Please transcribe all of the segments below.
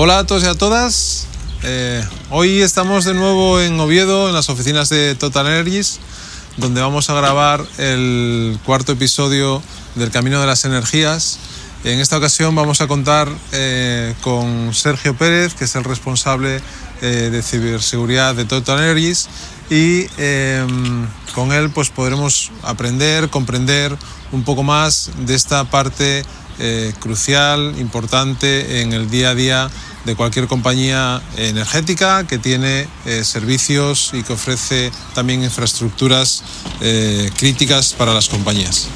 Hola a todos y a todas. Eh, hoy estamos de nuevo en Oviedo, en las oficinas de Total Energies, donde vamos a grabar el cuarto episodio del Camino de las Energías. En esta ocasión vamos a contar eh, con Sergio Pérez, que es el responsable eh, de ciberseguridad de Total Energies, y con él pues podremos aprender, comprender un poco más de esta parte crucial, importante en el día a día de cualquier compañía energética que tiene eh, servicios y que ofrece también infraestructuras eh, críticas para las compañías.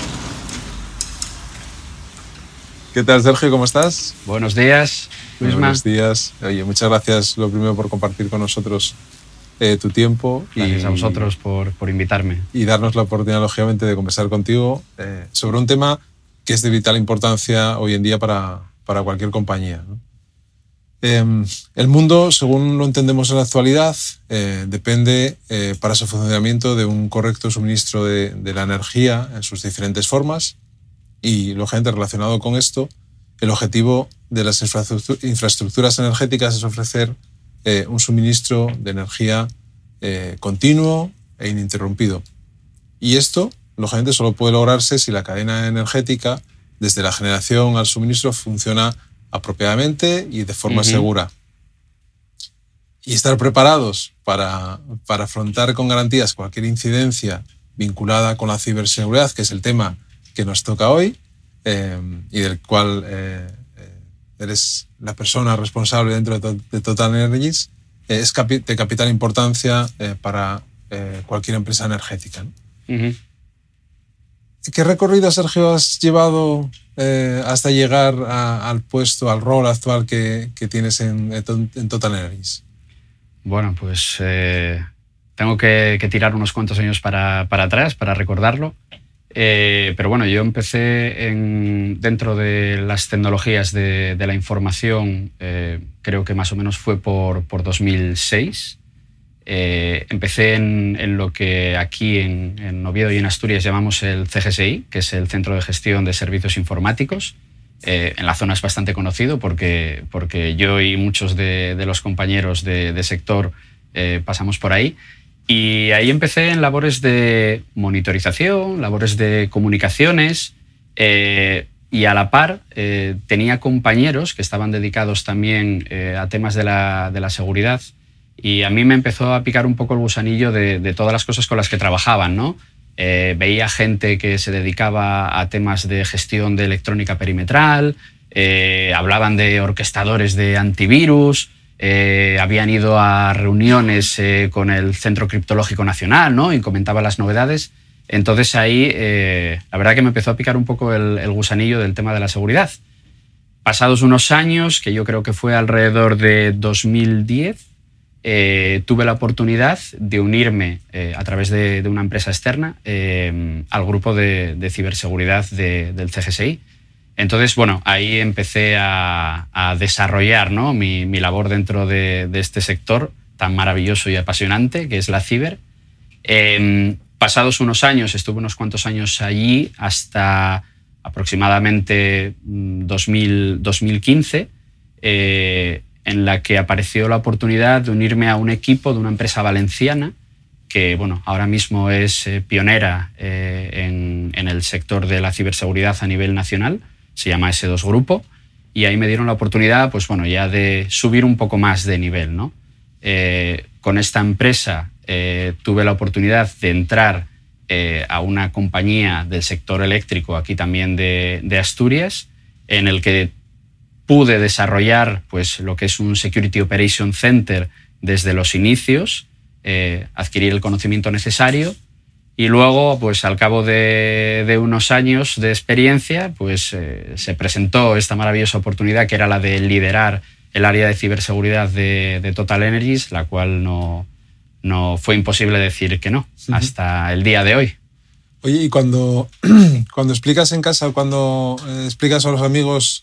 ¿Qué tal, Sergio? ¿Cómo estás? Buenos días, Buenos días. Oye, muchas gracias, lo primero, por compartir con nosotros eh, tu tiempo. Gracias y, a vosotros por, por, invitarme. Y darnos la oportunidad, lógicamente, de conversar contigo sobre un tema que es de vital importancia hoy en día para, para cualquier compañía. ¿no? Em, el mundo, según lo entendemos en la actualidad, eh, depende eh, para su funcionamiento de un correcto suministro de, la energía en sus diferentes formas y, lógicamente, relacionado con esto, el objetivo de las infraestructuras energéticas es ofrecer eh, un suministro de energía continuo e ininterrumpido. Y esto, lógicamente, solo puede lograrse si la cadena energética, desde la generación al suministro, funciona apropiadamente y de forma segura. Y estar preparados para, para, afrontar con garantías cualquier incidencia vinculada con la ciberseguridad, que es el tema que nos toca hoy eh, y del cual eh, eh, eres la persona responsable dentro de, Total Energies, es de capital importancia para cualquier empresa energética. ¿Qué recorrido, Sergio, has llevado eh, hasta llegar al puesto, al rol actual que, tienes en, en, Total Energies? Bueno, pues eh, tengo que, tirar unos cuantos años para, atrás para recordarlo. Eh, pero bueno, yo empecé en, dentro de las tecnologías de, la información, creo que más o menos fue por, por 2006. Eh, empecé en, lo que aquí en, en, Oviedo y en Asturias llamamos el CGSI, que es el Centro de Gestión de Servicios Informáticos. Eh, en la zona es bastante conocido porque, porque yo y muchos de, los compañeros de, sector eh, pasamos por ahí. Y ahí empecé en labores de monitorización, labores de comunicaciones y a la par tenía compañeros que estaban dedicados también a temas de la, de la seguridad y a mí me empezó a picar un poco el gusanillo de, todas las cosas con las que trabajaban, ¿no? Eh, veía gente que se dedicaba a temas de gestión de electrónica perimetral, eh, hablaban de orquestadores de antivirus, eh, habían ido a reuniones con el Centro Criptológico Nacional ¿no? y comentaban las novedades. Entonces ahí la verdad que me empezó a picar un poco el, el gusanillo del tema de la seguridad. Pasados unos años, que yo creo que fue alrededor de 2010, eh, tuve la oportunidad de unirme eh, a través de, una empresa externa eh, al grupo de, ciberseguridad del CGSI. Entonces, bueno, ahí empecé a, desarrollar mi, labor dentro de, este sector tan maravilloso y apasionante que es la ciber. Em, pasados unos años, estuve unos cuantos años allí hasta aproximadamente 2000, mm, 2015 en la que apareció la oportunidad de unirme a un equipo de una empresa valenciana que bueno, ahora mismo es eh, pionera eh, en, el sector de la ciberseguridad a nivel nacional, se llama S2 Grupo, y ahí me dieron la oportunidad pues, bueno, ya de subir un poco más de nivel. ¿no? Eh, con esta empresa tuve la oportunidad de entrar a una compañía del sector eléctrico aquí también de, de Asturias, en el que pude desarrollar pues, lo que es un Security Operation Center desde los inicios, eh, adquirir el conocimiento necesario y luego, pues al cabo de, unos años de experiencia, pues eh, se presentó esta maravillosa oportunidad que era la de liderar el área de ciberseguridad de, Total Energies, la cual no, no fue imposible decir que no hasta el día de hoy. Oye, y cuando, cuando explicas en casa, cuando eh, explicas a los amigos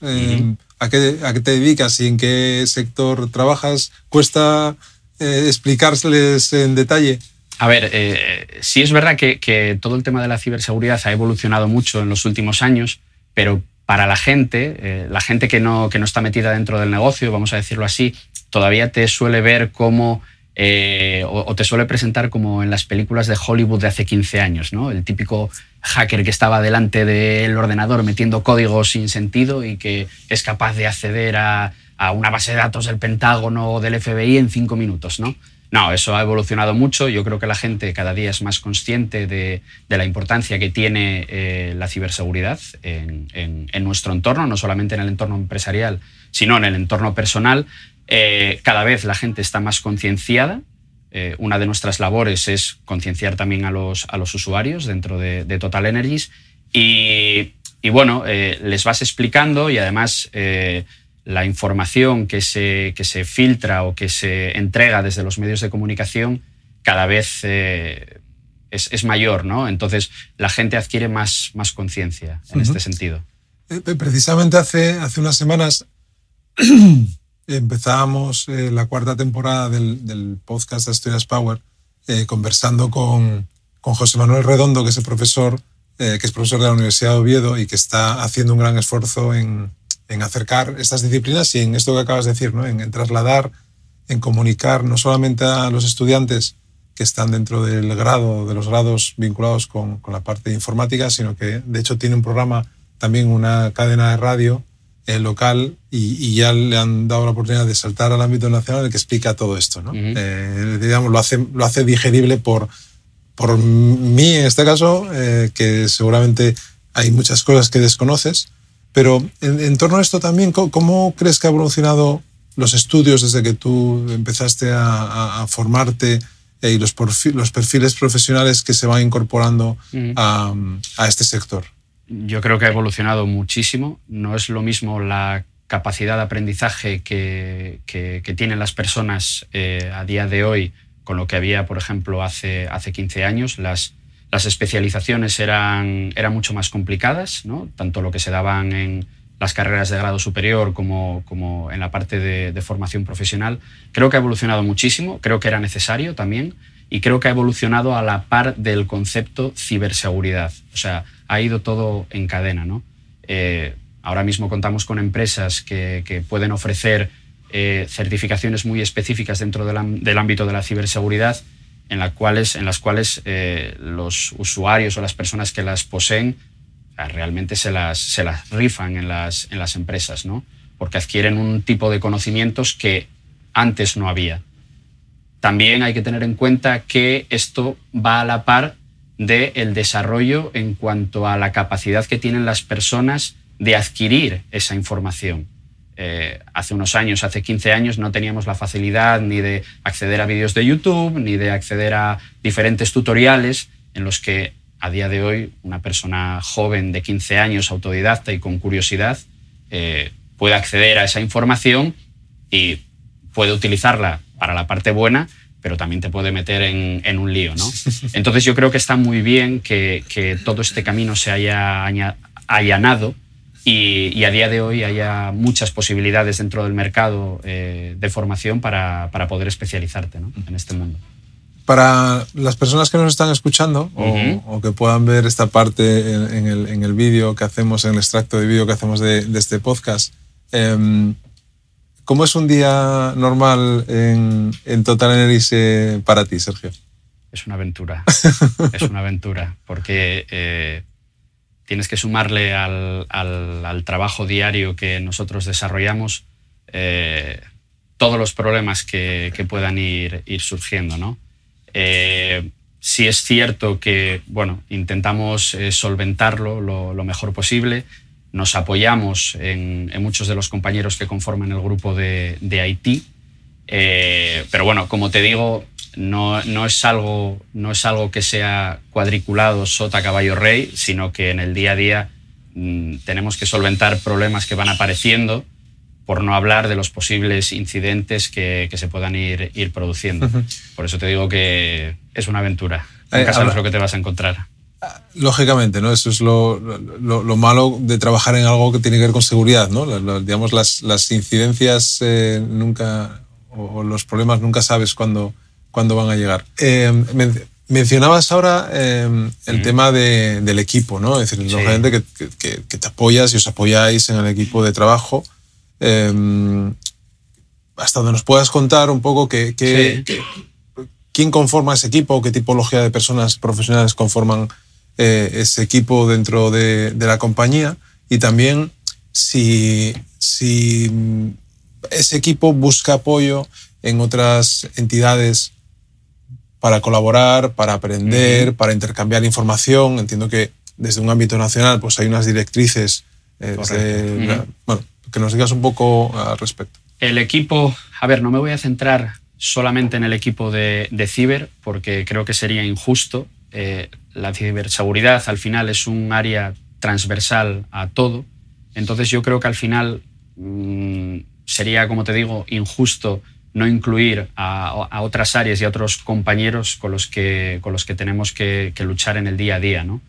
a qué, te dedicas y en qué sector trabajas, ¿cuesta eh, explicárseles en detalle A ver, eh, sí es verdad que, todo el tema de la ciberseguridad ha evolucionado mucho en los últimos años, pero para la gente, eh, la gente que no, que no está metida dentro del negocio, vamos a decirlo así, todavía te suele ver como eh, o, te suele presentar como en las películas de Hollywood de hace 15 años, ¿no? El típico hacker que estaba delante del ordenador metiendo códigos sin sentido y que es capaz de acceder a, una base de datos del Pentágono o del FBI en cinco minutos, ¿no? No, eso ha evolucionado mucho. Yo creo que la gente cada día es más consciente de, la importancia que tiene eh, la ciberseguridad en, nuestro entorno, no solamente en el entorno empresarial, sino en el entorno personal. Eh, cada vez la gente está más concienciada. Eh, una de nuestras labores es concienciar también a los, usuarios dentro de, Total Energies. Y, bueno, les vas explicando y además la información que se, que se filtra o que se entrega desde los medios de comunicación cada vez es, mayor, ¿no? Entonces la gente adquiere más, más conciencia en este sentido. Precisamente hace, hace unas semanas empezábamos eh, la cuarta temporada del, podcast de Asturias Power eh, conversando con, con, José Manuel Redondo, que es el profesor, eh, que es profesor de la Universidad de Oviedo y que está haciendo un gran esfuerzo en, en, acercar estas disciplinas y en esto que acabas de decir, ¿no? en, trasladar, en comunicar no solamente a los estudiantes que están dentro del grado, de los grados vinculados con, con la parte de informática, sino que de hecho tiene un programa, también una cadena de radio local y, ya le han dado la oportunidad de saltar al ámbito nacional el que explica todo esto. ¿no? Eh, digamos, lo hace, lo hace digerible por, por mí en este caso, eh, que seguramente hay muchas cosas que desconoces, pero en, torno a esto también, ¿cómo, crees que ha evolucionado los estudios desde que tú empezaste a, formarte eh, y los, los perfiles profesionales que se van incorporando a, a este sector? yo creo que ha evolucionado muchísimo. No es lo mismo la capacidad de aprendizaje que, tienen las personas eh, a día de hoy con lo que había, por ejemplo, hace, hace 15 años. Las, las especializaciones eran, eran mucho más complicadas, tanto lo que se daban en las carreras de grado superior como, como en la parte de, formación profesional. Creo que ha evolucionado muchísimo, creo que era necesario también y creo que ha evolucionado a la par del concepto ciberseguridad. O sea, ha ido todo en cadena. Eh, ahora mismo contamos con empresas que, pueden ofrecer eh, certificaciones muy específicas dentro del, ámbito de la ciberseguridad, en, cuales, en las cuales eh, los usuarios o las personas que las poseen realmente se las, se las rifan en las, en las empresas, ¿no? porque adquieren un tipo de conocimientos que antes no había. También hay que tener en cuenta que esto va a la par del desarrollo en cuanto a la capacidad que tienen las personas de adquirir esa información. Eh, hace unos años, hace 15 años, no teníamos la facilidad ni de acceder a vídeos de YouTube, ni de acceder a diferentes tutoriales en los que a día de hoy una persona joven de 15 años, autodidacta y con curiosidad, eh, puede acceder a esa información y puede utilizarla para la parte buena, pero también te puede meter en, un lío, ¿no? Entonces yo creo que está muy bien que, todo este camino se haya allanado y, a día de hoy haya muchas posibilidades dentro del mercado eh, de formación para, poder especializarte en este mundo. Para las personas que nos están escuchando o, que puedan ver esta parte en, el, vídeo que hacemos, en el extracto de vídeo que hacemos de, este podcast, eh, ¿Cómo es un día normal en, Total Energy para ti, Sergio? Es una aventura. es una aventura, porque eh, tienes que sumarle al, trabajo diario que nosotros desarrollamos eh, todos los problemas que, puedan ir, surgiendo. ¿no? Eh, sí es cierto que bueno, intentamos solventarlo lo, mejor posible nos apoyamos en, muchos de los compañeros que conforman el grupo de, de Haití. Eh, pero bueno, como te digo, no, no, es algo, no es algo que sea cuadriculado sota caballo rey, sino que en el día a día mm, tenemos que solventar problemas que van apareciendo, por no hablar de los posibles incidentes que, que se puedan ir, ir produciendo. Por eso te digo que es una aventura. Nunca sabes lo que te vas a encontrar. Lógicamente, ¿no? Eso es lo, lo, malo de trabajar en algo que tiene que ver con seguridad, ¿no? digamos, las, las incidencias eh, nunca, o, los problemas nunca sabes cuándo, cuándo van a llegar. Eh, mencionabas ahora eh, el tema del equipo, ¿no? Es decir, sí. lógicamente que, que, que, te apoyas y os apoyáis en el equipo de trabajo. hasta donde nos puedas contar un poco que, quién conforma ese equipo, qué tipología de personas profesionales conforman ese equipo dentro de, de la compañía y también si, si ese equipo busca apoyo en otras entidades para colaborar, para aprender, para intercambiar información. Entiendo que desde un ámbito nacional pues hay unas directrices. Eh, bueno, que nos digas un poco al respecto. El equipo, a ver, no me voy a centrar solamente en el equipo de, de ciber porque creo que sería injusto. Eh, la ciberseguridad al final es un área transversal a todo. Entonces yo creo que al final mmm, sería, como te digo, injusto no incluir a, otras áreas y a otros compañeros con los que, con los que tenemos que, luchar en el día a día. ¿no?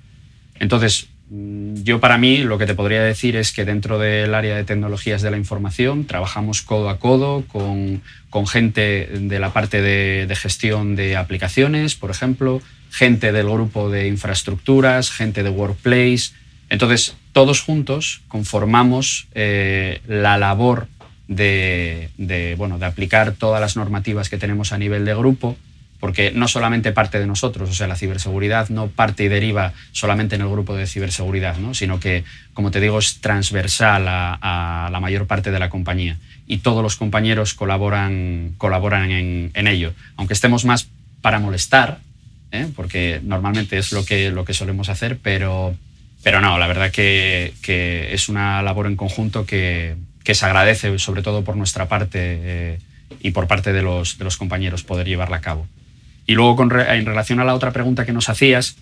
Entonces, yo para mí lo que te podría decir es que dentro del área de tecnologías de la información trabajamos codo a codo con, con gente de la parte de, de, gestión de aplicaciones, por ejemplo, gente del grupo de infraestructuras, gente de workplace. Entonces, todos juntos conformamos eh, la labor de, de, bueno, de aplicar todas las normativas que tenemos a nivel de grupo, porque no solamente parte de nosotros, o sea, la ciberseguridad no parte y deriva solamente en el grupo de ciberseguridad, ¿no? sino que, como te digo, es transversal a, la mayor parte de la compañía y todos los compañeros colaboran, colaboran en, en ello, aunque estemos más para molestar, ¿eh? porque normalmente es lo que, lo que solemos hacer, pero, pero no, la verdad que, que es una labor en conjunto que, que se agradece, sobre todo por nuestra parte eh, y por parte de los, compañeros, poder llevarla a cabo. Y luego, en relación a la otra pregunta que nos hacías,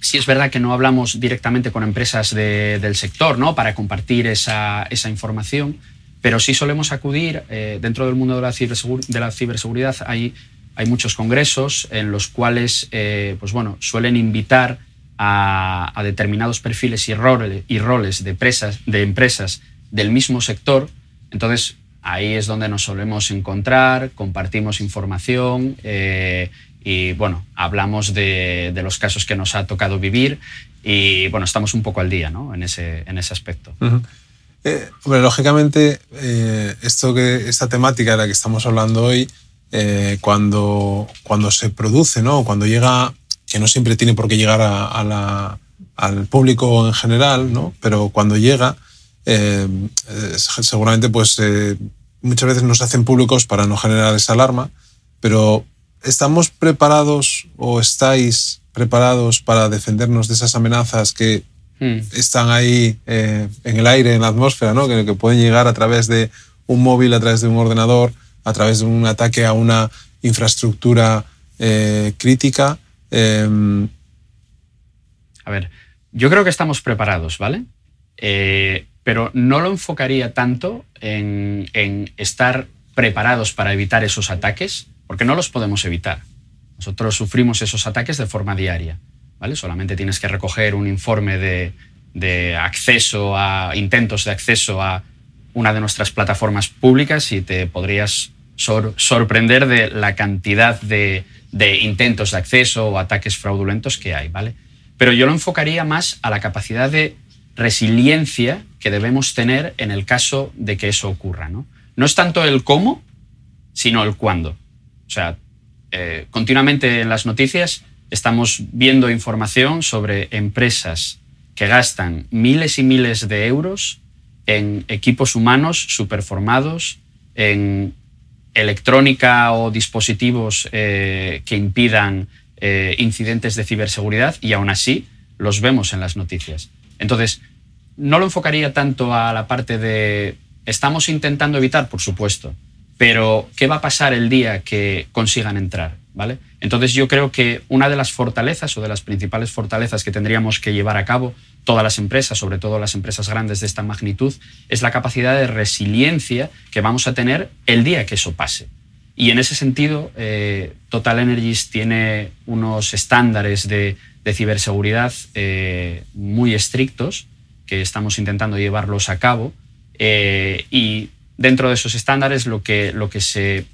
sí es verdad que no hablamos directamente con empresas de, del sector ¿no? para compartir esa, información, pero sí solemos acudir eh, dentro del mundo de la, ciberseguridad. Hay, hay muchos congresos en los cuales eh, pues bueno, suelen invitar a, determinados perfiles y, role, y roles de empresas del mismo sector. Entonces, ahí es donde nos solemos encontrar, compartimos información eh, y, bueno, hablamos de, los casos que nos ha tocado vivir y, bueno, estamos un poco al día ¿no? en, ese, en ese aspecto. Uh -huh. eh, lógicamente, eh, esto que, esta temática de la que estamos hablando hoy, eh, cuando, cuando se produce, ¿no? cuando llega, que no siempre tiene por qué llegar a la, al público en general, ¿no? pero cuando llega, eh, seguramente pues eh, muchas veces nos hacen públicos para no generar esa alarma, pero ¿estamos preparados o estáis preparados para defendernos de esas amenazas que mm. están ahí eh, en el aire, en la atmósfera, ¿no? que, que pueden llegar a través de un móvil, a través de un ordenador, a través de un ataque a una infraestructura eh, crítica? Eh... A ver, yo creo que estamos preparados, ¿vale? Pero no lo enfocaría tanto en, estar preparados para evitar esos ataques, porque no los podemos evitar. Nosotros sufrimos esos ataques de forma diaria. ¿vale? Solamente tienes que recoger un informe de, acceso a intentos de acceso a una de nuestras plataformas públicas y te podrías sor sorprender de la cantidad de, de, intentos de acceso o ataques fraudulentos que hay. ¿vale? Pero yo lo enfocaría más a la capacidad de resiliencia que debemos tener en el caso de que eso ocurra. No, no es tanto el cómo, sino el cuándo. O sea, eh, continuamente en las noticias estamos viendo información sobre empresas que gastan miles y miles de euros en equipos humanos superformados, en electrónica o dispositivos eh, que impidan eh, incidentes de ciberseguridad y aún así los vemos en las noticias. Entonces, no lo enfocaría tanto a la parte de estamos intentando evitar, por supuesto, pero ¿qué va a pasar el día que consigan entrar? ¿Vale? Entonces yo creo que una de las fortalezas o de las principales fortalezas que tendríamos que llevar a cabo todas las empresas, sobre todo las empresas grandes de esta magnitud, es la capacidad de resiliencia que vamos a tener el día que eso pase. Y en ese sentido, eh, Total Energies tiene unos estándares de, de ciberseguridad eh, muy estrictos que estamos intentando llevarlos a cabo eh, y dentro de esos estándares lo que, lo que, se,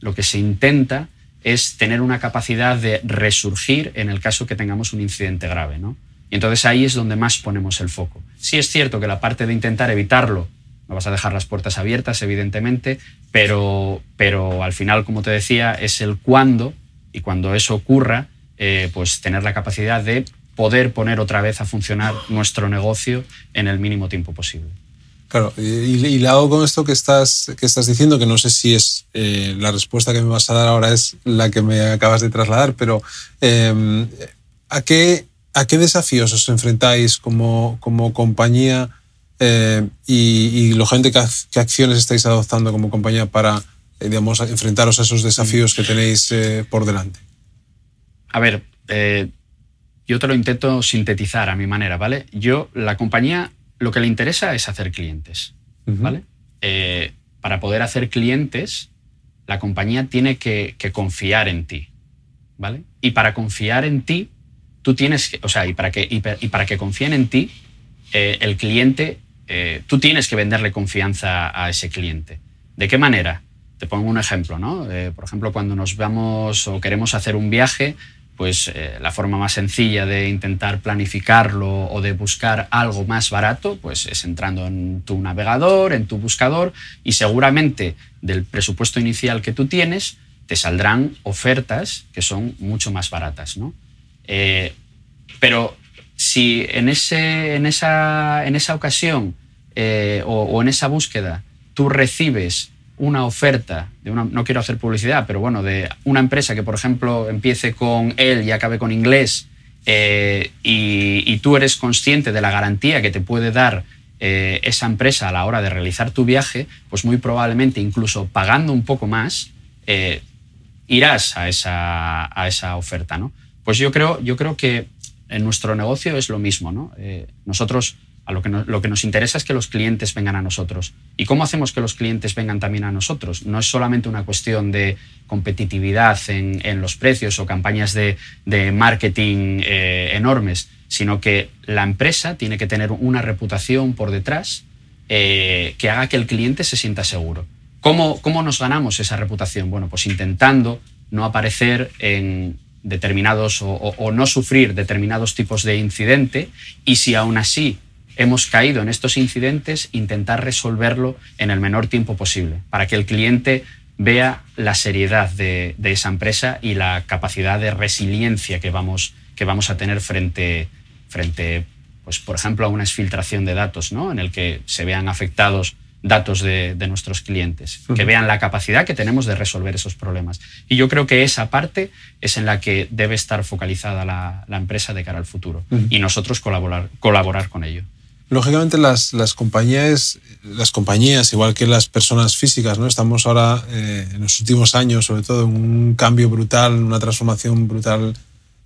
lo que se intenta es tener una capacidad de resurgir en el caso que tengamos un incidente grave. ¿no? Y entonces ahí es donde más ponemos el foco. Sí es cierto que la parte de intentar evitarlo, no vas a dejar las puertas abiertas, evidentemente, pero, pero al final, como te decía, es el cuándo y cuando eso ocurra, eh, pues tener la capacidad de poder poner otra vez a funcionar nuestro negocio en el mínimo tiempo posible. Claro, y, le hago con esto que estás, estás diciendo, que no sé si es eh, la respuesta que me vas a dar ahora es la que me acabas de trasladar, pero em, ¿a, qué, ¿a qué desafíos os enfrentáis como, como compañía eh, y, y, lógicamente qué, acciones estáis adoptando como compañía para digamos, enfrentaros a esos desafíos que tenéis por delante? A ver, yo te lo intento sintetizar a mi manera, ¿vale? Yo, la compañía lo que le interesa es hacer clientes, ¿vale? Eh, para poder hacer clientes, la compañía tiene que, confiar en ti, ¿vale? Y para confiar en ti, tú tienes que, o sea, y para que, y, para que confíen en ti, eh, el cliente, eh, tú tienes que venderle confianza a ese cliente. ¿De qué manera? Te pongo un ejemplo, ¿no? por ejemplo, cuando nos vamos o queremos hacer un viaje, pues eh, la forma más sencilla de intentar planificarlo o de buscar algo más barato, pues es entrando en tu navegador, en tu buscador y seguramente del presupuesto inicial que tú tienes te saldrán ofertas que son mucho más baratas, ¿no? Eh, pero si en, ese, en, esa, en esa ocasión eh, o en esa búsqueda tú recibes una oferta, de una, no quiero hacer publicidad, pero bueno, de una empresa que, por ejemplo, empiece con él y acabe con inglés, eh, y, tú eres consciente de la garantía que te puede dar eh, esa empresa a la hora de realizar tu viaje, pues muy probablemente, incluso pagando un poco más, eh, irás a esa, a esa oferta. ¿no? Pues yo creo, yo creo que en nuestro negocio es lo mismo. ¿no? nosotros lo que, lo que nos interesa es que los clientes vengan a nosotros. ¿Y cómo hacemos que los clientes vengan también a nosotros? No es solamente una cuestión de competitividad en, los precios o campañas de, marketing eh, enormes, sino que la empresa tiene que tener una reputación por detrás eh, que haga que el cliente se sienta seguro. ¿Cómo, ¿Cómo nos ganamos esa reputación? Bueno, pues intentando no aparecer en determinados o, o, no sufrir determinados tipos de incidente y si aún así hemos caído en estos incidentes, intentar resolverlo en el menor tiempo posible, para que el cliente vea la seriedad de, esa empresa y la capacidad de resiliencia que vamos, que vamos a tener frente, frente pues, por ejemplo, a una exfiltración de datos, ¿no? en el que se vean afectados datos de, nuestros clientes, que vean la capacidad que tenemos de resolver esos problemas. Y yo creo que esa parte es en la que debe estar focalizada la, empresa de cara al futuro y nosotros colaborar, colaborar con ello. Lógicamente las, las, compañías, las compañías, igual que las personas físicas, ¿no? estamos ahora eh, en los últimos años, sobre todo, en un cambio brutal, una transformación brutal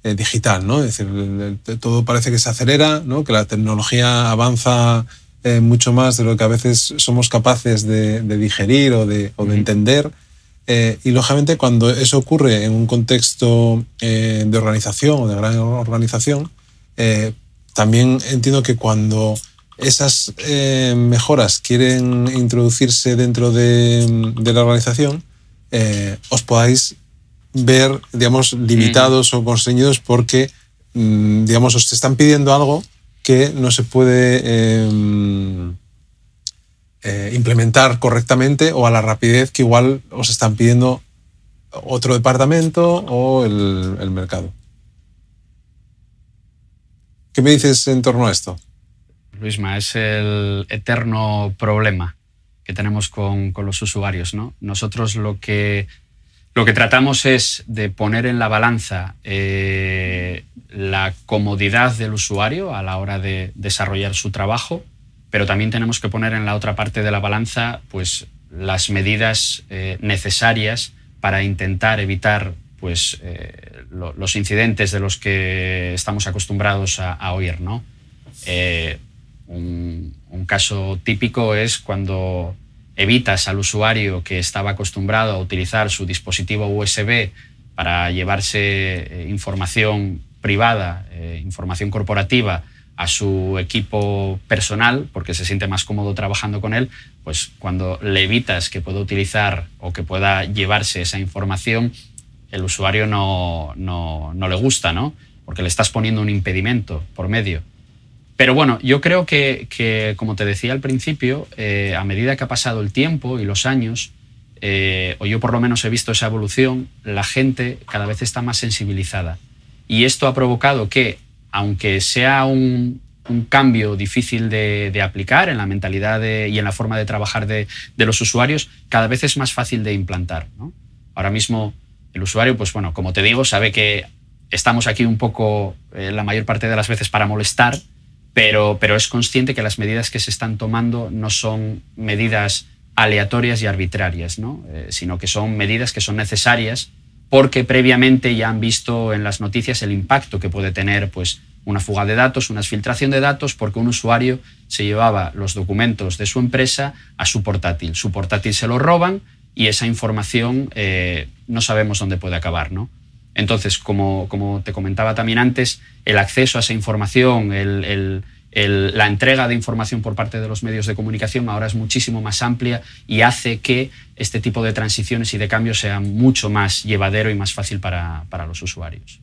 eh, digital. ¿no? Es decir, todo parece que se acelera, ¿no? que la tecnología avanza eh, mucho más de lo que a veces somos capaces de, digerir o de, o de entender. y lógicamente cuando eso ocurre en un contexto de organización o de gran organización, también entiendo que cuando esas eh, mejoras quieren introducirse dentro de, la organización, eh, os podáis ver, digamos, limitados o constreñidos porque, mm, digamos, os están pidiendo algo que no se puede em, eh, implementar correctamente o a la rapidez que igual os están pidiendo otro departamento o el mercado. ¿Qué me dices en torno a esto? Luisma, es el eterno problema que tenemos con, los usuarios. ¿no? Nosotros lo que, lo que tratamos es de poner en la balanza eh, la comodidad del usuario a la hora de desarrollar su trabajo, pero también tenemos que poner en la otra parte de la balanza pues, las medidas eh, necesarias para intentar evitar pues, eh, los incidentes de los que estamos acostumbrados a, oír. ¿no? Un, caso típico es cuando evitas al usuario que estaba acostumbrado a utilizar su dispositivo USB para llevarse eh, información privada, eh, información corporativa a su equipo personal, porque se siente más cómodo trabajando con él, pues cuando le evitas que pueda utilizar o que pueda llevarse esa información, el usuario no, no, no le gusta, ¿no? Porque le estás poniendo un impedimento por medio. Pero bueno, yo creo que, como te decía al principio, eh, a medida que ha pasado el tiempo y los años, eh, o yo por lo menos he visto esa evolución, la gente cada vez está más sensibilizada. Y esto ha provocado que, aunque sea un, cambio difícil de, aplicar en la mentalidad y en la forma de trabajar de, los usuarios, cada vez es más fácil de implantar. Ahora mismo el usuario, pues bueno, como te digo, sabe que estamos aquí un poco eh, la mayor parte de las veces para molestar, pero, pero es consciente que las medidas que se están tomando no son medidas aleatorias y arbitrarias, ¿no? Eh, sino que son medidas que son necesarias porque previamente ya han visto en las noticias el impacto que puede tener pues, una fuga de datos, una filtración de datos, porque un usuario se llevaba los documentos de su empresa a su portátil. Su portátil se lo roban y esa información eh, no sabemos dónde puede acabar. ¿no? Entonces, como, como te comentaba también antes, el acceso a esa información, la entrega de información por parte de los medios de comunicación ahora es muchísimo más amplia y hace que este tipo de transiciones y de cambios sea mucho más llevadero y más fácil para, los usuarios.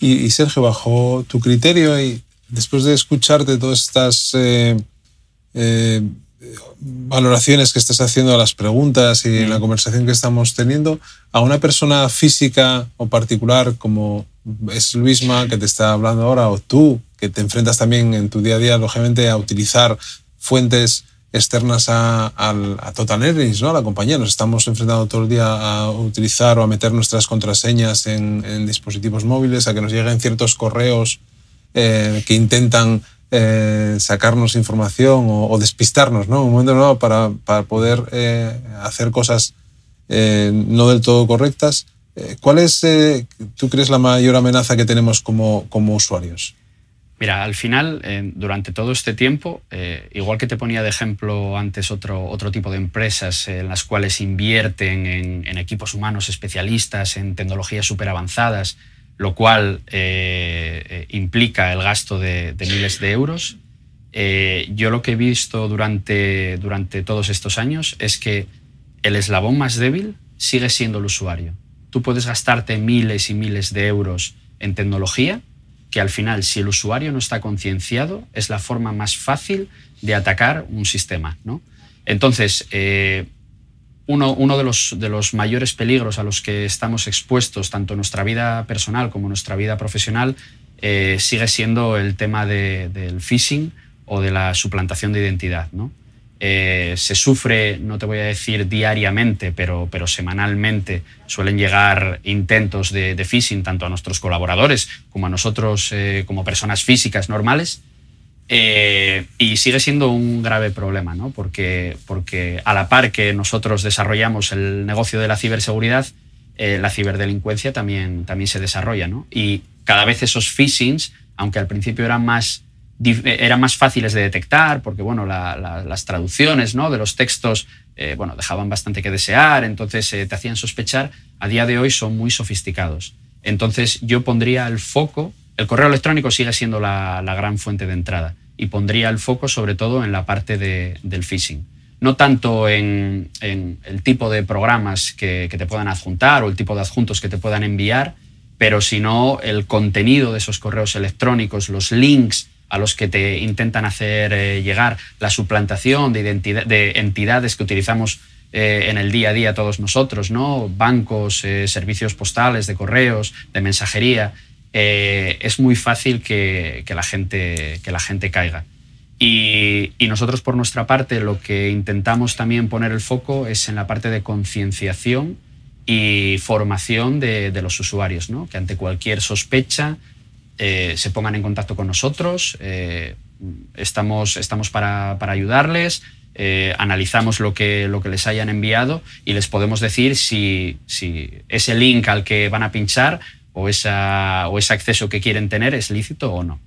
Y, Sergio, bajo tu criterio y después de escucharte todas estas eh, eh, valoraciones que estás haciendo a las preguntas y la conversación que estamos teniendo, a una persona física o particular como es Luisma que te está hablando ahora, o tú que te enfrentas también en tu día a día, lógicamente, a utilizar fuentes externas a, a, Total ¿no? a la compañía. Nos estamos enfrentando todo el día a utilizar o a meter nuestras contraseñas en, dispositivos móviles, a que nos lleguen ciertos correos eh, que intentan eh, sacarnos información o, despistarnos, ¿no? Un momento nuevo para, para poder eh, hacer cosas eh, no del todo correctas. ¿Cuál es, tú crees, la mayor amenaza que tenemos como, como usuarios? Mira, al final, durante todo este tiempo, igual que te ponía de ejemplo antes otro, otro tipo de empresas en las cuales invierten en, en equipos humanos especialistas, en tecnologías súper avanzadas, lo cual eh, eh, implica el gasto de, miles de euros. Eh, yo lo que he visto durante, durante todos estos años es que el eslabón más débil sigue siendo el usuario. Tú puedes gastarte miles y miles de euros en tecnología, que al final, si el usuario no está concienciado, es la forma más fácil de atacar un sistema. ¿no? Entonces, uno, de, los, de, los, mayores peligros a los que estamos expuestos, tanto nuestra vida personal como nuestra vida profesional, eh, sigue siendo el tema del phishing o de la suplantación de identidad. Eh, se sufre, no te voy a decir diariamente, pero, pero semanalmente suelen llegar intentos de, phishing tanto a nuestros colaboradores como a nosotros eh, como personas físicas normales. Eh, y sigue siendo un grave problema, ¿no? porque, porque a la par que nosotros desarrollamos el negocio de la ciberseguridad, eh, la ciberdelincuencia también, también se desarrolla. ¿no? Y cada vez esos phishings, aunque al principio eran más, eran más fáciles de detectar, porque bueno, las traducciones ¿no? de los textos eh, bueno, dejaban bastante que desear, entonces te hacían sospechar, a día de hoy son muy sofisticados. Entonces yo pondría el foco, el correo electrónico sigue siendo la, la gran fuente de entrada y pondría el foco sobre todo en la parte del phishing. No tanto en, el tipo de programas que, te puedan adjuntar o el tipo de adjuntos que te puedan enviar, pero sino el contenido de esos correos electrónicos, los links a los que te intentan hacer eh, llegar, la suplantación de, identidad, de entidades que utilizamos eh, en el día a día todos nosotros, ¿no? bancos, eh, servicios postales, de correos, de mensajería. Eh, es muy fácil que, la gente, que la gente caiga. Y, nosotros, por nuestra parte, lo que intentamos también poner el foco es en la parte de concienciación y formación de, los usuarios, ¿no? que ante cualquier sospecha eh, se pongan en contacto con nosotros. Eh, estamos, estamos para, ayudarles. analizamos lo que, lo que les hayan enviado y les podemos decir si, si ese link al que van a pinchar o, esa, o ese acceso que quieren tener es lícito o no.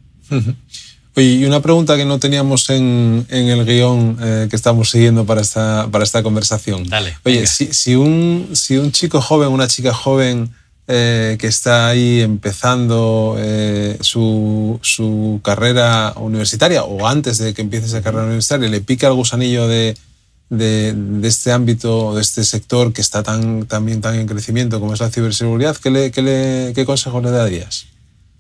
Oye, y una pregunta que no teníamos en, en el guion eh, que estamos siguiendo para esta, para esta conversación. Dale. Oye, si, si, un, si un chico joven, una chica joven eh, que está ahí empezando eh, su, su, carrera universitaria o antes de que empiece esa carrera universitaria, le pica el gusanillo de, de, este ámbito, de este sector que está tan, también tan en crecimiento como es la ciberseguridad, ¿qué, le, qué, le, le darías?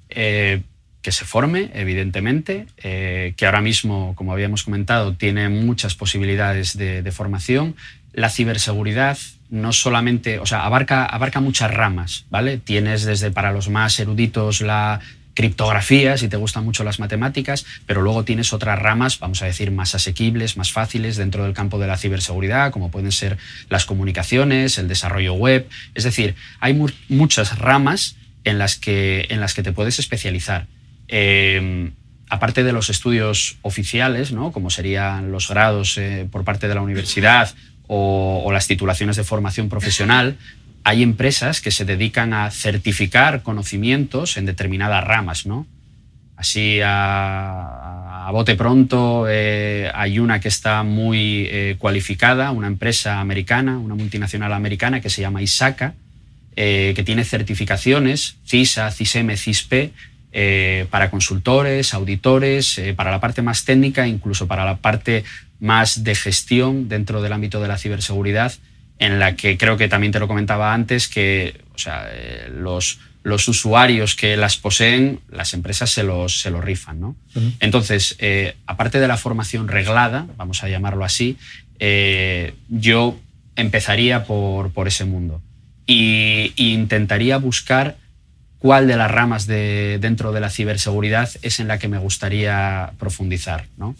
Eh, que se forme, evidentemente, eh, que ahora mismo, como habíamos comentado, tiene muchas posibilidades de, de, formación. La ciberseguridad no solamente, o sea, abarca, abarca muchas ramas, ¿vale? Tienes desde para los más eruditos la criptografía, si te gustan mucho las matemáticas, pero luego tienes otras ramas, vamos a decir, más asequibles, más fáciles dentro del campo de la ciberseguridad, como pueden ser las comunicaciones, el desarrollo web. Es decir, hay muchas ramas en las que, en las que te puedes especializar. Em, aparte de los estudios oficiales, ¿no? como serían los grados eh, por parte de la universidad o, o, las titulaciones de formación profesional, hay empresas que se dedican a certificar conocimientos en determinadas ramas, ¿no? Así a, bote pronto eh, hay una que está muy eh, cualificada, una empresa americana, una multinacional americana que se llama ISACA, eh, que tiene certificaciones CISA, CISM, CISP, para consultores, auditores, para la parte más técnica, incluso para la parte más de gestión dentro del ámbito de la ciberseguridad en la que creo que también te lo comentaba antes, que o sea, eh, los, los usuarios que las poseen, las empresas se los, se los rifan. ¿no? Entonces, eh, aparte de la formación reglada, vamos a llamarlo así, eh, yo empezaría por, por ese mundo y, intentaría buscar cuál de las ramas de, dentro de la ciberseguridad es en la que me gustaría profundizar. ¿no?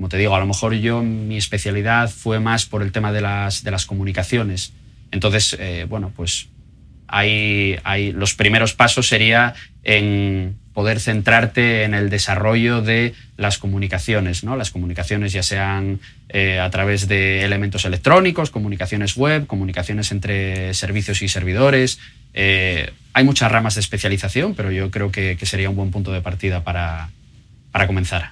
Como te digo, a lo mejor yo mi especialidad fue más por el tema de las, de las comunicaciones. Entonces, eh, bueno, pues hay, hay, los primeros pasos sería en poder centrarte en el desarrollo de las comunicaciones, ¿no? Las comunicaciones ya sean eh, a través de elementos electrónicos, comunicaciones web, comunicaciones entre servicios y servidores. Eh, hay muchas ramas de especialización, pero yo creo que, que sería un buen punto de partida para, para comenzar.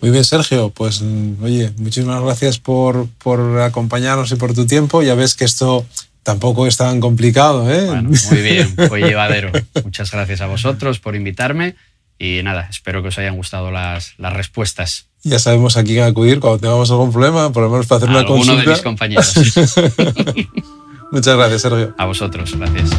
Muy bien, Sergio. Pues oye, muchísimas gracias por, por acompañarnos y por tu tiempo. Ya ves que esto tampoco es tan complicado. ¿eh? muy bien, fue llevadero. Muchas gracias a vosotros por invitarme y nada, espero que os hayan gustado las, las respuestas. Ya sabemos a quién acudir cuando tengamos algún problema, por lo menos para hacer una consulta. Uno de mis compañeros. Muchas gracias, Sergio. A vosotros, gracias.